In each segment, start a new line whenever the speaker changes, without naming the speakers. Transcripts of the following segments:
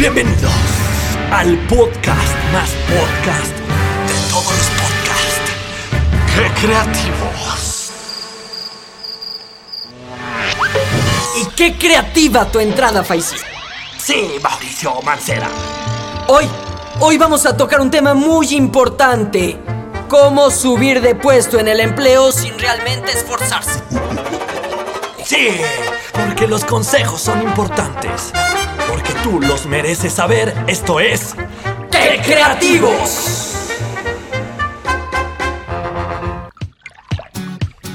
Bienvenidos al podcast más podcast de todos los podcasts. ¡Qué creativos!
Y qué creativa tu entrada, Faisy.
Sí, Mauricio Mancera.
Hoy, hoy vamos a tocar un tema muy importante. Cómo subir de puesto en el empleo sin realmente esforzarse.
Sí, porque los consejos son importantes. Porque tú los mereces saber. Esto es...
¡Qué creativos!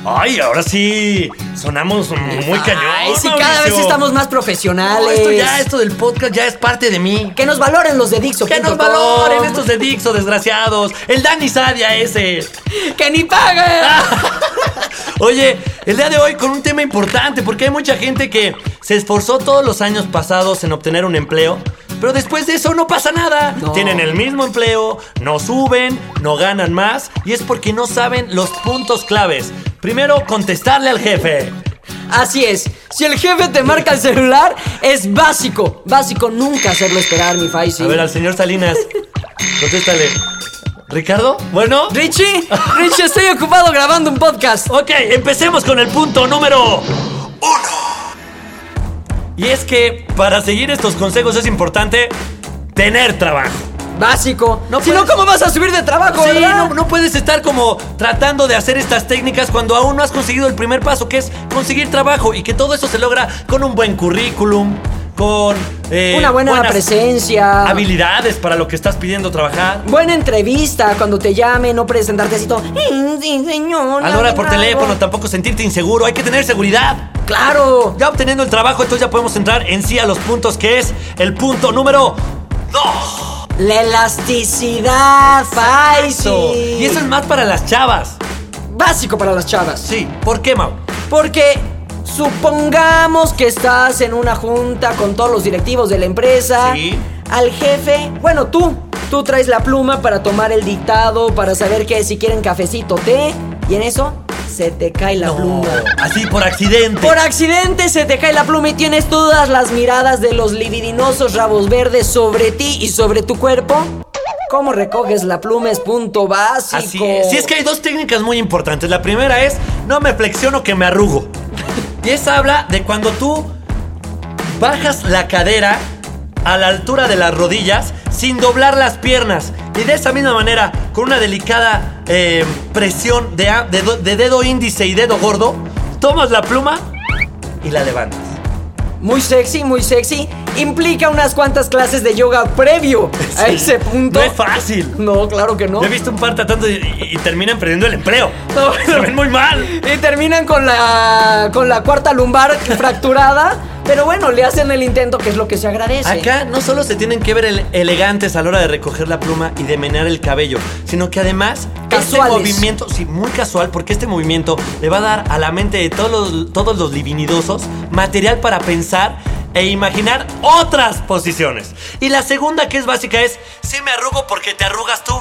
Ay, ahora sí. Sonamos muy cañón.
Ay, sí, cada vez estamos más
No,
profesionales.
esto ya, esto del podcast ya es parte de mí.
Que nos valoren los de Dixo.
Que nos valoren estos de Dixo, desgraciados. El Dani Sadia ese.
¡Que ni paguen!
Oye, el día de hoy con un tema importante, porque hay mucha gente que se esforzó todos los años pasados en obtener un empleo, pero después de eso no pasa nada.
No.
Tienen el mismo empleo, no suben, no ganan más, y es porque no saben los puntos claves. Primero, contestarle al jefe.
Así es. Si el jefe te marca el celular, es básico. Básico nunca hacerlo esperar, mi Faisy.
A ver, al señor Salinas, contéstale. ¿Ricardo? Bueno.
Richie, Richie, estoy ocupado grabando un podcast.
Ok, empecemos con el punto número uno. Y es que para seguir estos consejos es importante tener trabajo.
Básico.
No
si no, ¿cómo vas a subir de trabajo,
Sí,
verdad?
no, no puedes estar como tratando de hacer estas técnicas cuando aún no has conseguido el primer paso, que es conseguir trabajo. Y que todo eso se logra con un buen currículum, con eh,
Una buena presencia.
habilidades para lo que estás pidiendo trabajar.
Buena entrevista cuando te llame, no presentarte así todo. "Mm, Sí, señor.
A la hora por
algo".
teléfono, tampoco sentirte inseguro, hay que tener seguridad.
Claro.
Ya obteniendo el trabajo, entonces ya podemos entrar en sí a los puntos, que es el punto número 2.
La elasticidad, Faisy.
Y eso es más para las chavas.
básico para las chavas.
Sí, ¿por qué, Mau?
Porque supongamos que estás en una junta con todos los directivos de la empresa.
Sí.
Al jefe, bueno, tú, tú traes la pluma para tomar el dictado, para saber que si quieren cafecito, té, y en eso se te cae la pluma.
Así por accidente.
Por accidente se te cae la pluma y tienes todas las miradas de los libidinosos rabos verdes sobre ti y sobre tu cuerpo. ¿Cómo recoges la pluma? Es punto básico.
Así es. Sí, es que hay dos técnicas muy importantes. La primera es no me flexiono que me arrugo. Y esa habla de cuando tú bajas la cadera a la altura de las rodillas sin doblar las piernas. Y de esa misma manera, con una delicada eh, presión de, de dedo índice y dedo gordo, tomas la pluma y la levantas.
Muy sexy, muy sexy. Implica unas cuantas clases de yoga previo a ese punto.
No es fácil.
No, claro que no.
Yo he visto un par tratando y, y- y terminan perdiendo el empleo.
No.
Se ven muy mal.
Y terminan con la con la cuarta lumbar fracturada, pero bueno, le hacen el intento que es lo que se agradece.
Acá no solo se tienen que ver ele- elegantes a la hora de recoger la pluma y de menear el cabello, sino que además este
Casuales.
movimiento, sí, muy casual, porque este movimiento le va a dar a la mente de todos los, todos los divinidosos material para pensar e imaginar otras posiciones. Y la segunda que es básica es, sí me arrugo porque te arrugas tú.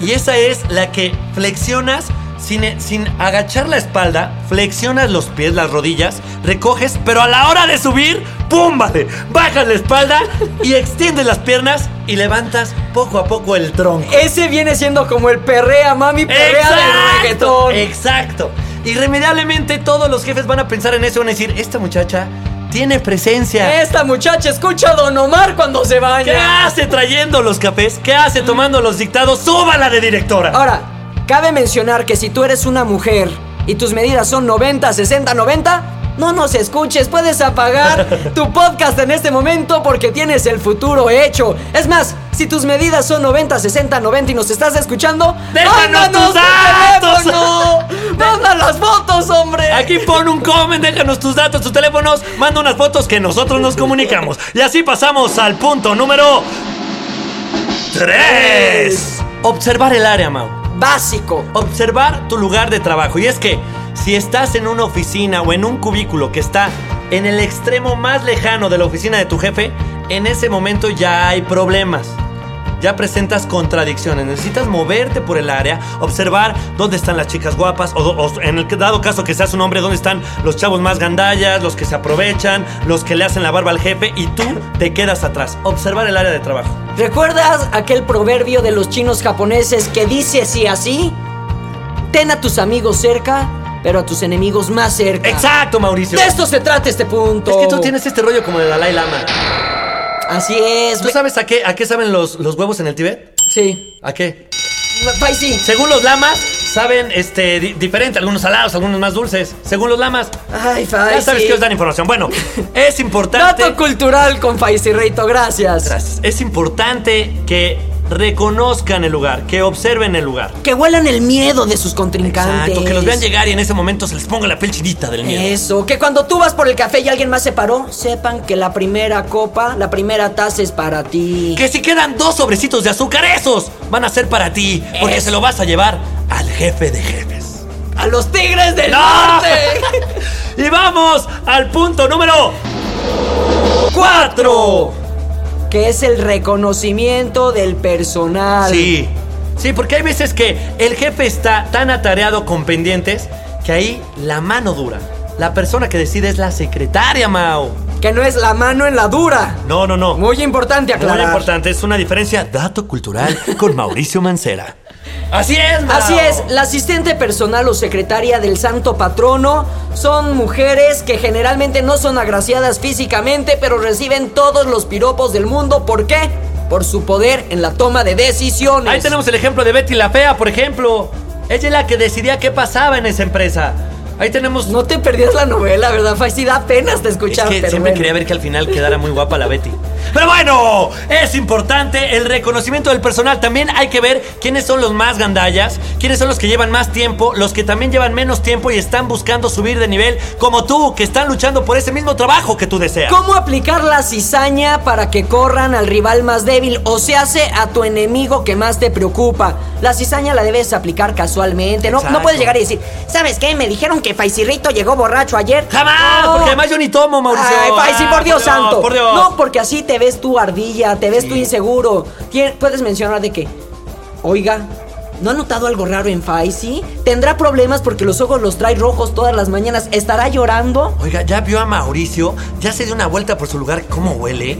Y esa es la que flexionas sin, sin agachar la espalda, flexionas los pies, las rodillas, recoges, pero a la hora de subir, ¡pum! Vale, bajas la espalda y extiendes las piernas y levantas poco a poco el tronco.
Ese viene siendo como el perrea, mami, perrea del
¡Exacto!
reggaetón.
Exacto. Irremediablemente todos los jefes van a pensar en eso, van a decir, esta muchacha tiene presencia.
Esta muchacha escucha a Don Omar cuando se baña.
¿Qué hace trayendo los cafés? ¿Qué hace tomando los dictados? ¡Súbala de directora!
Ahora, cabe mencionar que si tú eres una mujer y tus medidas son 90, 60, 90, no nos escuches, puedes apagar tu podcast en este momento porque tienes el futuro hecho. Es más, si tus medidas son 90, 60, 90 y nos estás escuchando,
¡Déjanos
¡mándanos
tus
tu
datos!
teléfono! ¡Manda las fotos, hombre!
Aquí pon un comment, déjanos tus datos, tus teléfonos, manda unas fotos que nosotros nos comunicamos. Y así pasamos al punto número 3. Observar el área, Mau.
Básico.
Observar tu lugar de trabajo. Y es que si estás en una oficina o en un cubículo que está en el extremo más lejano de la oficina de tu jefe, en ese momento ya hay problemas. Ya presentas contradicciones. Necesitas moverte por el área, observar dónde están las chicas guapas, o, o en el dado caso que seas un hombre, dónde están los chavos más gandallas, los que se aprovechan, los que le hacen la barba al jefe, y tú te quedas atrás. Observar el área de trabajo.
¿Recuerdas aquel proverbio de los chinos japoneses que dice así así? Ten a tus amigos cerca, pero a tus enemigos más cerca.
Exacto, Mauricio.
De esto se trata este punto.
Es que tú tienes este rollo como de Dalai Lama.
Así es.
¿Tú sabes a qué, a qué saben los, los huevos en el Tíbet?
Sí.
¿A qué?
Faisy.
Según los lamas, saben este, di- diferente. Algunos salados, algunos más dulces. Según los lamas.
Ay, Faisy.
Ya sabes que os dan información. Bueno, es importante.
Dato cultural con Faisy Reito, gracias.
Gracias. Es importante que reconozcan el lugar, que observen el lugar.
Que huelan el miedo de sus contrincantes.
Exacto, que los vean llegar y en ese momento se les ponga la piel chinita del miedo.
Eso, que cuando tú vas por el café y alguien más se paró, sepan que la primera copa, la primera taza es para ti.
Que si quedan dos sobrecitos de azúcar, esos van a ser para ti, porque
Eso.
se lo vas a llevar al jefe de jefes.
¡A los tigres del
¡No!
norte!
y vamos al punto número 4.
Que es el reconocimiento del personal.
Sí, sí, porque hay veces que el jefe está tan atareado con pendientes que ahí la mano dura. La persona que decide es la secretaria, Mao.
Que no es la mano en la dura.
No, no, no.
Muy importante aclarar.
Muy importante, es una diferencia. Dato cultural con Mauricio Mancera. Así es, Mao.
Así es, la asistente personal o secretaria del santo patrono son mujeres que generalmente no son agraciadas físicamente, pero reciben todos los piropos del mundo. ¿Por qué? Por su poder en la toma de decisiones.
Ahí tenemos el ejemplo de Betty la Fea, por ejemplo. Ella es la que decidía qué pasaba en esa empresa. Ahí tenemos.
No te perdías la novela, ¿verdad, Faisy? Da penas te
es que
pero
siempre
bueno.
quería ver que al final quedara muy guapa la Betty. Pero bueno, es importante el reconocimiento del personal. También hay que ver quiénes son los más gandallas, quiénes son los que llevan más tiempo, los que también llevan menos tiempo y están buscando subir de nivel, como tú, que están luchando por ese mismo trabajo que tú deseas.
¿Cómo aplicar la cizaña para que corran al rival más débil o se hace a tu enemigo que más te preocupa? La cizaña la debes aplicar casualmente. No, no puedes llegar y decir, ¿sabes qué? Me dijeron que Faisirrito llegó borracho ayer.
¡Jamás!
No.
Porque además yo ni tomo, Mauricio.
Ay, Faisy,
Ah,
por Dios santo.
Por Dios.
No, porque así te ves tú ardilla, te ves tú inseguro. Puedes mencionar de que, oiga, ¿no ha notado algo raro en Faisy? ¿Tendrá problemas porque los ojos los trae rojos todas las mañanas? ¿Estará llorando?
Oiga, ¿ya vio a Mauricio? ¿Ya se dio una vuelta por su lugar? ¿Cómo huele?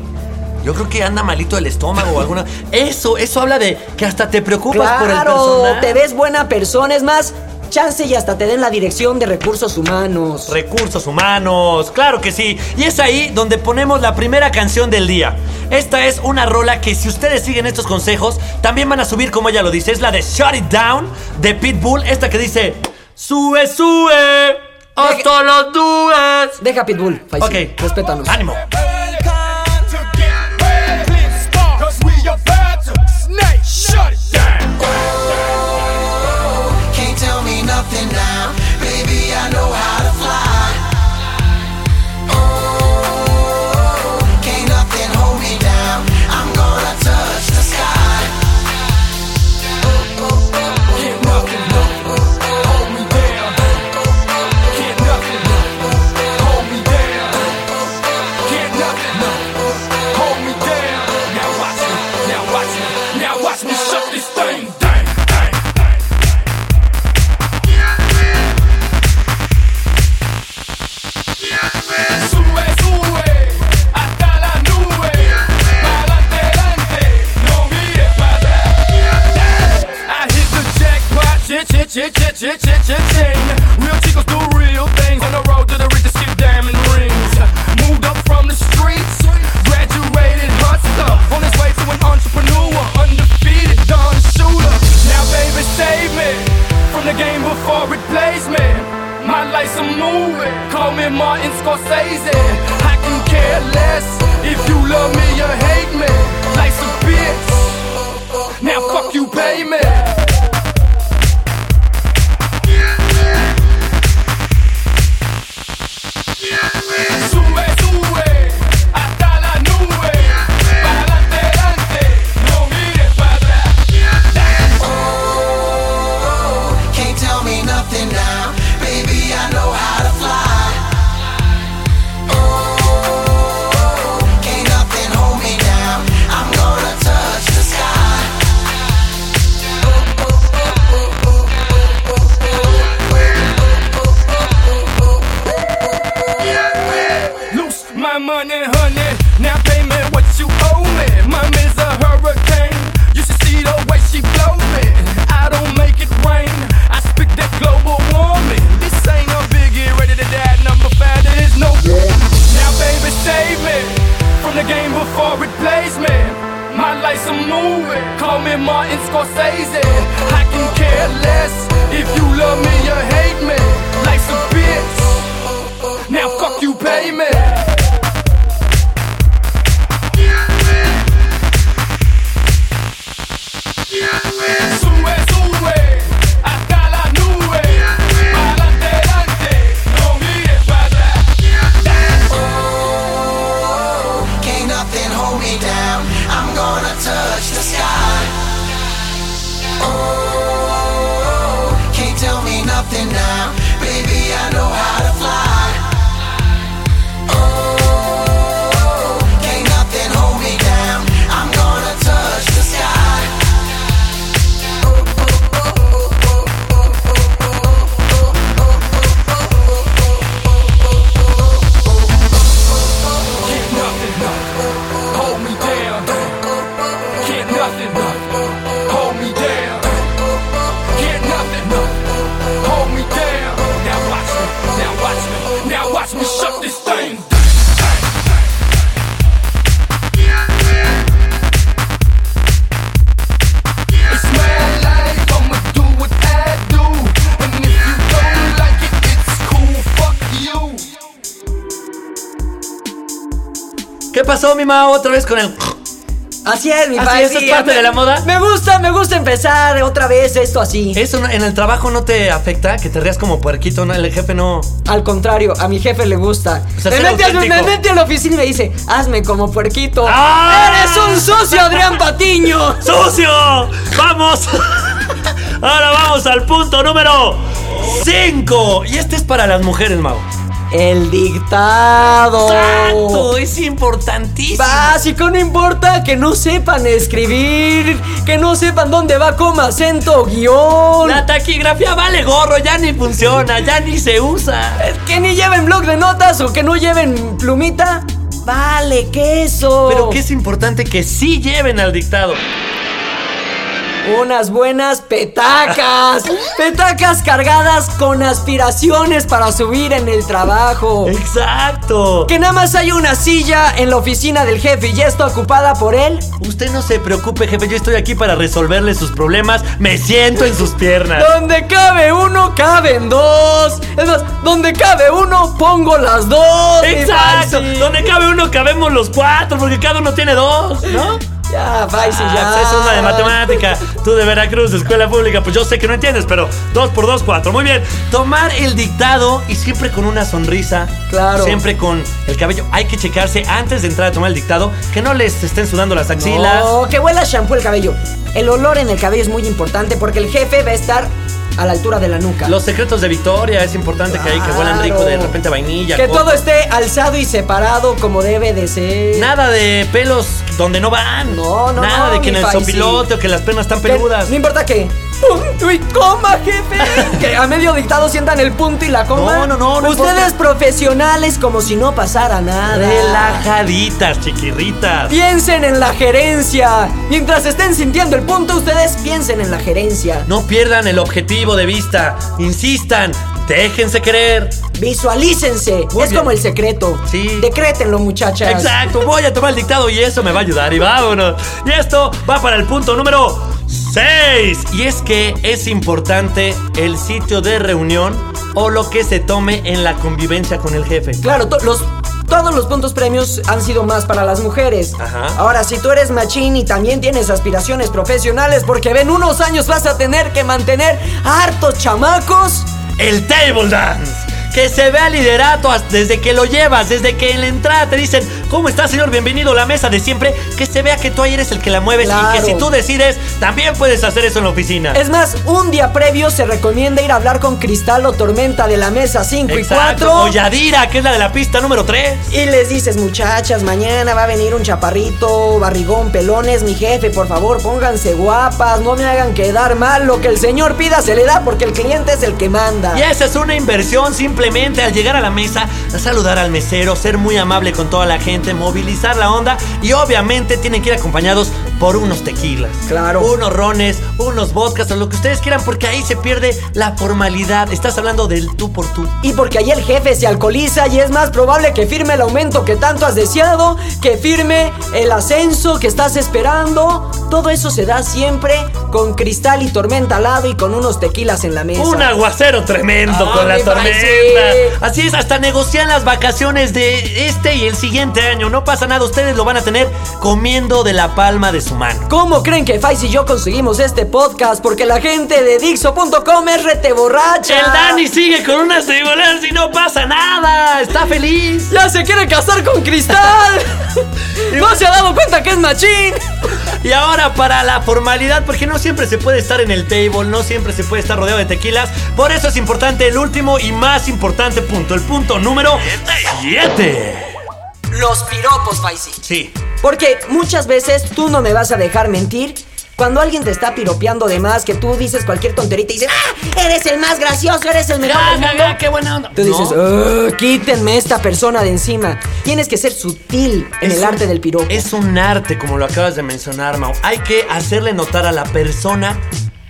Yo creo que anda malito el estómago o alguna... Eso, eso habla de que hasta te preocupas por el
Claro,
personal.
te ves buena persona. Es más, chance y hasta te den la dirección de recursos humanos.
Recursos humanos, claro que sí. Y es ahí donde ponemos la primera canción del día. Esta es una rola que si ustedes siguen estos consejos, también van a subir como ella lo dice. Es la de Shut It Down de Pitbull. Esta que dice, sube, sube, hasta los nubes.
Deja Pitbull, Faisy.
Ok,
Respétanos.
Ánimo.
Chit chit chit chit chit chit chit ching. Real chicos do die. Number five, there is no Now, baby, save me from the game before it plays me. My life's a movie. Call me Martin Scorsese. I can care less if you love me or hate me. Life's a bitch. Now fuck you, pay me.
¿Qué pasó, mi ma? Otra vez con el.
Así es, mi
Así
padre.
es, ¿es parte de la moda?
Me gusta, me gusta empezar otra vez esto así.
¿Eso no- en el trabajo no te afecta? Que te rías como puerquito, ¿no? El jefe no.
Al contrario, a mi jefe le gusta.
O sea,
me, mete, me mete a la oficina y me dice, hazme como puerquito.
¡Ah!
¡Eres un sucio, Adrián Patiño!
¡Sucio! ¡Vamos! Ahora vamos al punto número 5. Y este es para las mujeres, Mau.
El dictado.
¡Exacto! Es importantísimo.
Básico, no importa que no sepan escribir, que no sepan dónde va coma, acento, guion.
La taquigrafía vale gorro, ya ni funciona, ya ni se usa.
Que ni lleven blog de notas o que no lleven plumita. Vale, queso.
Pero que es importante que sí lleven al dictado.
Unas buenas petacas. petacas cargadas con aspiraciones para subir en el trabajo.
Exacto.
Que nada más hay una silla en la oficina del jefe y ya está ocupada por él.
Usted no se preocupe, jefe, yo estoy aquí para resolverle sus problemas. Me siento en sus piernas.
Donde cabe uno, caben dos. Es más, donde cabe uno, pongo las dos.
Exacto. Donde cabe uno, cabemos los cuatro, porque cada uno tiene dos, ¿no?
Ya, Faisy,
Ah,
ya.
pues es una de matemática. Tú de Veracruz, de escuela pública, pues yo sé que no entiendes, pero dos por dos, cuatro. Muy bien. Tomar el dictado y siempre con una sonrisa.
Claro.
Siempre con el cabello. Hay que checarse antes de entrar a tomar el dictado que no les estén sudando las axilas.
No, que huela shampoo el cabello. El olor en el cabello es muy importante porque el jefe va a estar a la altura de la nuca.
Los secretos de Victoria, es importante que ahí que huelan rico de repente a vainilla.
Que
coco.
todo esté alzado y separado como debe de ser.
Nada de pelos donde no van.
No, no,
Nada
no,
de que en el sopilote o que las piernas están peludas.
No importa que. Punto y coma, jefe. que a medio dictado sientan el punto y la coma.
No, no, no, no
Ustedes
importa.
profesionales como si no pasara nada.
Relajaditas, chiquirritas.
Piensen en la gerencia. Mientras estén sintiendo el punto, ustedes piensen en la gerencia.
No pierdan el objetivo de vista. Insistan. Déjense querer.
Visualícense.
Muy
es
bien.
como el secreto.
Sí.
Decrétenlo, muchachas.
Exacto. Voy a tomar el dictado y eso me va a ayudar. Y vámonos. Y esto va para el punto número 6. Y es que es importante el sitio de reunión o lo que se tome en la convivencia con el jefe.
Claro, to- los, todos los puntos premios han sido más para las mujeres.
Ajá.
Ahora, si tú eres machín y también tienes aspiraciones profesionales, porque ven unos años vas a tener que mantener a hartos chamacos.
el table dance. Que se vea liderato desde que lo llevas, desde que en la entrada te dicen, ¿cómo está señor? Bienvenido a la mesa de siempre. Que se vea que tú ahí eres el que la mueves y que si tú decides, también puedes hacer eso en la oficina.
Es más, un día previo se recomienda ir a hablar con Cristal o Tormenta de la mesa 5 y
Exacto.
4.
O Yadira, que es la de la pista número 3.
Y les dices, muchachas, mañana va a venir un chaparrito, barrigón, pelones, mi jefe, por favor, pónganse guapas, no me hagan quedar mal, lo que el señor pida se le da porque el cliente es el que manda.
Y esa es una inversión simplemente simplemente al llegar a la mesa, saludar al mesero, ser muy amable con toda la gente, movilizar la onda y obviamente tienen que ir acompañados por unos tequilas.
Claro.
Unos rones, unos vodkas o lo que ustedes quieran porque ahí se pierde la formalidad. Estás hablando del tú por tú.
Y porque ahí el jefe se alcoholiza y es más probable que firme el aumento que tanto has deseado, que firme el ascenso que estás esperando. Todo eso se da siempre con cristal y tormenta al lado y con unos tequilas en la mesa.
Un aguacero tremendo
Ah,
con la tormenta. Así es, hasta negocian las vacaciones de este y el siguiente año. No pasa nada, ustedes lo van a tener comiendo de la palma de su mano.
¿Cómo creen que Faiz y yo conseguimos este podcast? Porque la gente de Dixo.com es rete borracha.
El Dani sigue con unas tribulas y no pasa nada. Está feliz.
¡Ya se quiere casar con Cristal! ¡No se ha dado cuenta que es machín!
Y ahora para la formalidad, porque no siempre se puede estar en el table, no siempre se puede estar rodeado de tequilas. Por eso es importante el último y más importante punto, el punto número 7.
Los piropos, Faisy.
Sí.
Porque muchas veces tú no me vas a dejar mentir. Cuando alguien te está piropeando de más, que tú dices cualquier tonterita y dices, ¡Ah! Eres el más gracioso, eres el mejor del mundo.
qué buena onda.
Tú dices,
No.
"Ugh, quítenme esta persona de encima. Tienes que ser sutil en
Es
el
un-
arte del piropo.
Es un arte, como lo acabas de mencionar, Mau. Hay que hacerle notar a la persona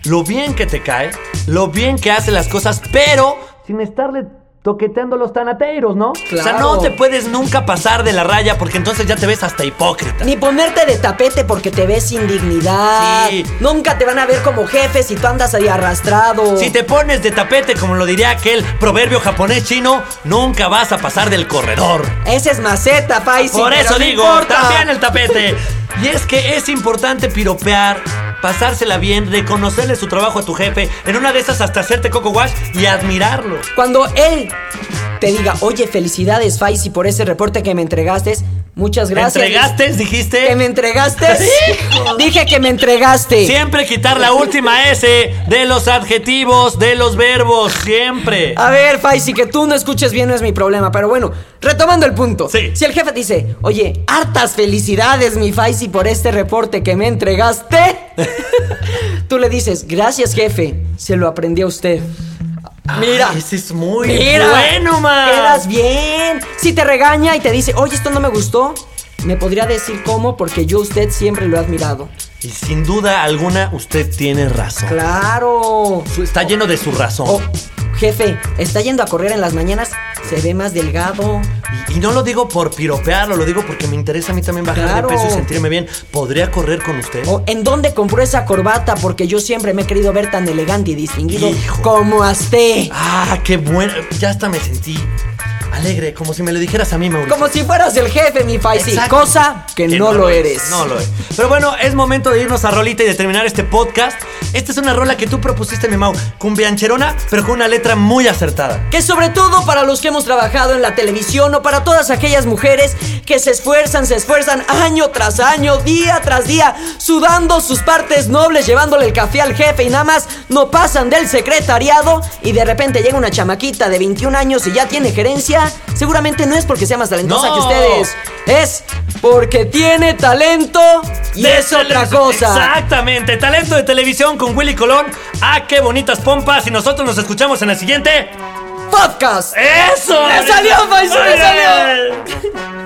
lo bien que te cae, lo bien que hace las cosas, pero sin estarle toqueteando los tanateiros, ¿no? O sea,
Claro.
no te puedes nunca pasar de la raya porque entonces ya te ves hasta hipócrita.
Ni ponerte de tapete porque te ves sin dignidad.
Sí.
Nunca te van a ver como jefe si tú andas ahí arrastrado.
Si te pones de tapete, como lo diría aquel proverbio japonés chino, nunca vas a pasar del corredor.
Ese es maceta, Faisy.
Por eso digo,
importa.
también el tapete. Y es que es importante piropear, pasársela bien, reconocerle su trabajo a tu jefe, en una de esas hasta hacerte coco wash y admirarlo.
Cuando él te diga, oye, felicidades, Faisy, por ese reporte que me entregaste. Muchas gracias.
¿Entregaste? Dijiste.
¿Que me entregaste? Dije que me entregaste.
Siempre quitar la última S de los adjetivos, de los verbos, siempre.
A ver, Faisy, que tú no escuches bien no es mi problema, pero bueno, retomando el punto.
Sí.
Si el jefe dice, oye, hartas felicidades, mi Faisy, por este reporte que me entregaste, tú le dices, gracias, jefe, se lo aprendí a usted. Mira.
Ese es muy
Mira,
bueno, man.
Quedas bien. Si te regaña y te dice, oye, esto no me gustó, me podría decir cómo, porque yo a usted siempre lo he admirado.
Y sin duda alguna, usted tiene razón.
Claro.
Está lleno de su razón.
Oh, jefe, está yendo a correr en las mañanas, se ve más delgado.
Y, y no lo digo por piropearlo, lo digo porque me interesa a mí también bajar
Claro.
de peso y sentirme bien. ¿Podría correr con usted?
O, ¿En dónde compró esa corbata? Porque yo siempre me he querido ver tan elegante y distinguido
Hijo.
como a usted.
Ah, qué bueno. Ya hasta me sentí alegre, como si me lo dijeras a mí, Mauricio.
Como si fueras el jefe, mi Faisy. Cosa que, no, lo eres.
No lo es. Pero bueno, es momento de irnos a rolita y de terminar este podcast. Esta es una rola que tú propusiste, mi Mau. Cumbiancherona, pero con una letra muy acertada.
Que sobre todo para los que hemos trabajado en la televisión o para todas aquellas mujeres que se esfuerzan, se esfuerzan año tras año, día tras día, sudando sus partes nobles, llevándole el café al jefe y nada más no pasan del secretariado y de repente llega una chamaquita de 21 años y ya tiene gerencia, seguramente no es porque sea más talentosa
No.
que ustedes, es porque tiene talento y es
De
otra
tele-
cosa.
Exactamente. Talento de televisión con Willy Colón. Ah, qué bonitas pompas. Y nosotros nos escuchamos en el siguiente.
Podcast.
¡Eso!
¡Me salió, Faisal, me salió!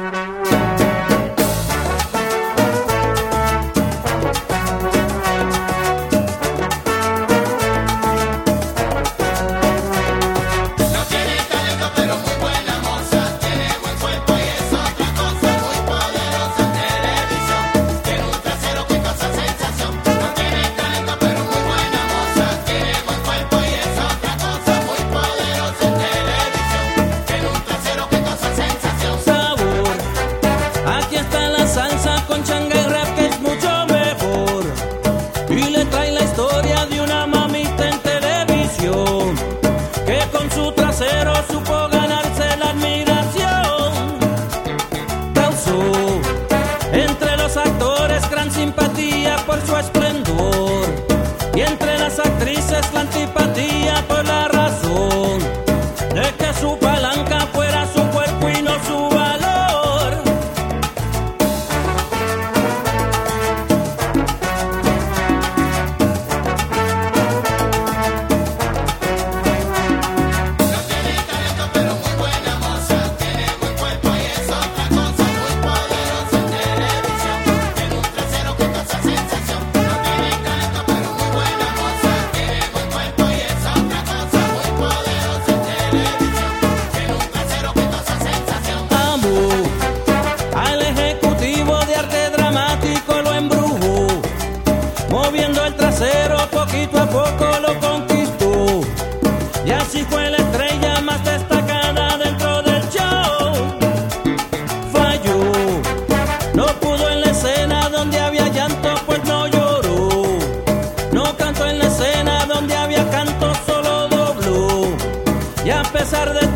pesar de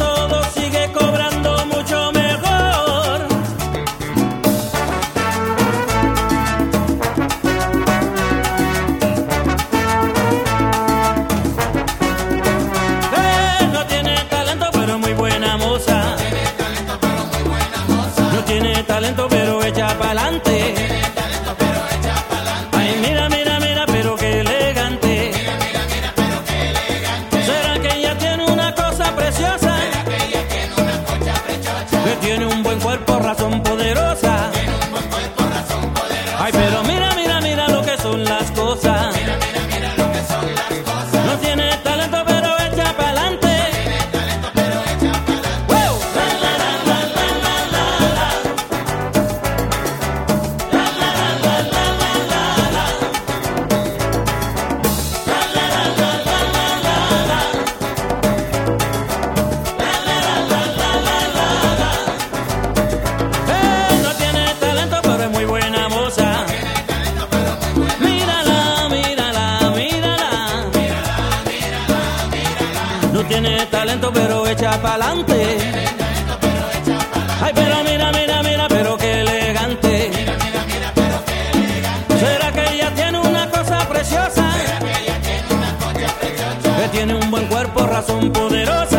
Tú tienes talento, pero echa pa'lante. Ay, pero mira, mira, mira, pero qué elegante. Mira, mira, mira, pero qué elegante. ¿Será que ella tiene una cosa preciosa? ¿Será que ella tiene una cosa preciosa? Que tiene un buen cuerpo, razón poderosa.